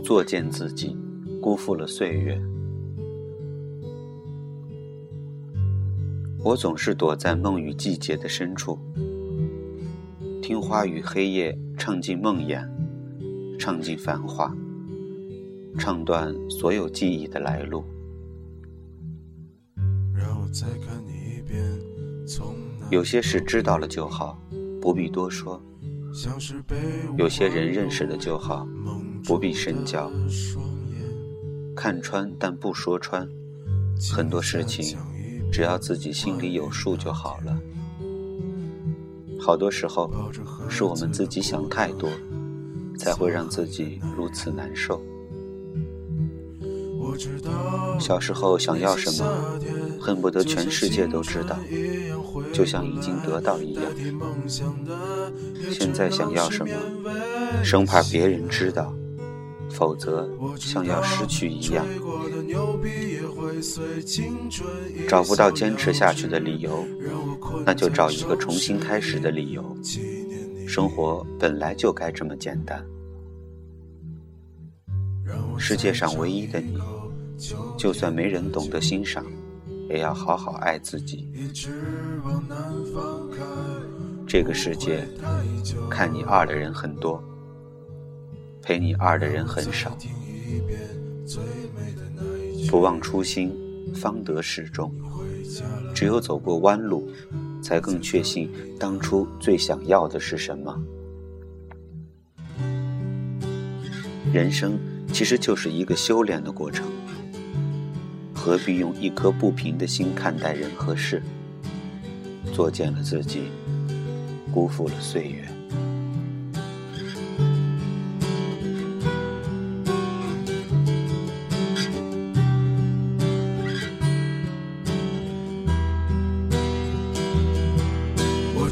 作践自己，辜负了岁月。我总是躲在梦与季节的深处，听花与黑夜唱尽梦魇，唱尽繁华，唱断所有记忆的来路。有些事知道了就好，不必多说；有些人认识了就好，不必深交。看穿但不说穿，很多事情。只要自己心里有数就好了。好多时候，是我们自己想太多，才会让自己如此难受。小时候想要什么，恨不得全世界都知道，就像已经得到一样。现在想要什么，生怕别人知道。否则，像要失去一样，找不到坚持下去的理由，那就找一个重新开始的理由。生活本来就该这么简单。世界上唯一的你，就算没人懂得欣赏，也要好好爱自己。这个世界，看你二的人很多。陪你二的人很少，不忘初心，方得始终。只有走过弯路，才更确信当初最想要的是什么。人生其实就是一个修炼的过程，何必用一颗不平的心看待人和事？作践了自己，辜负了岁月。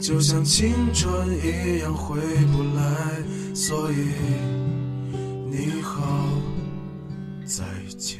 就像青春一样回不来，所以你好，再见。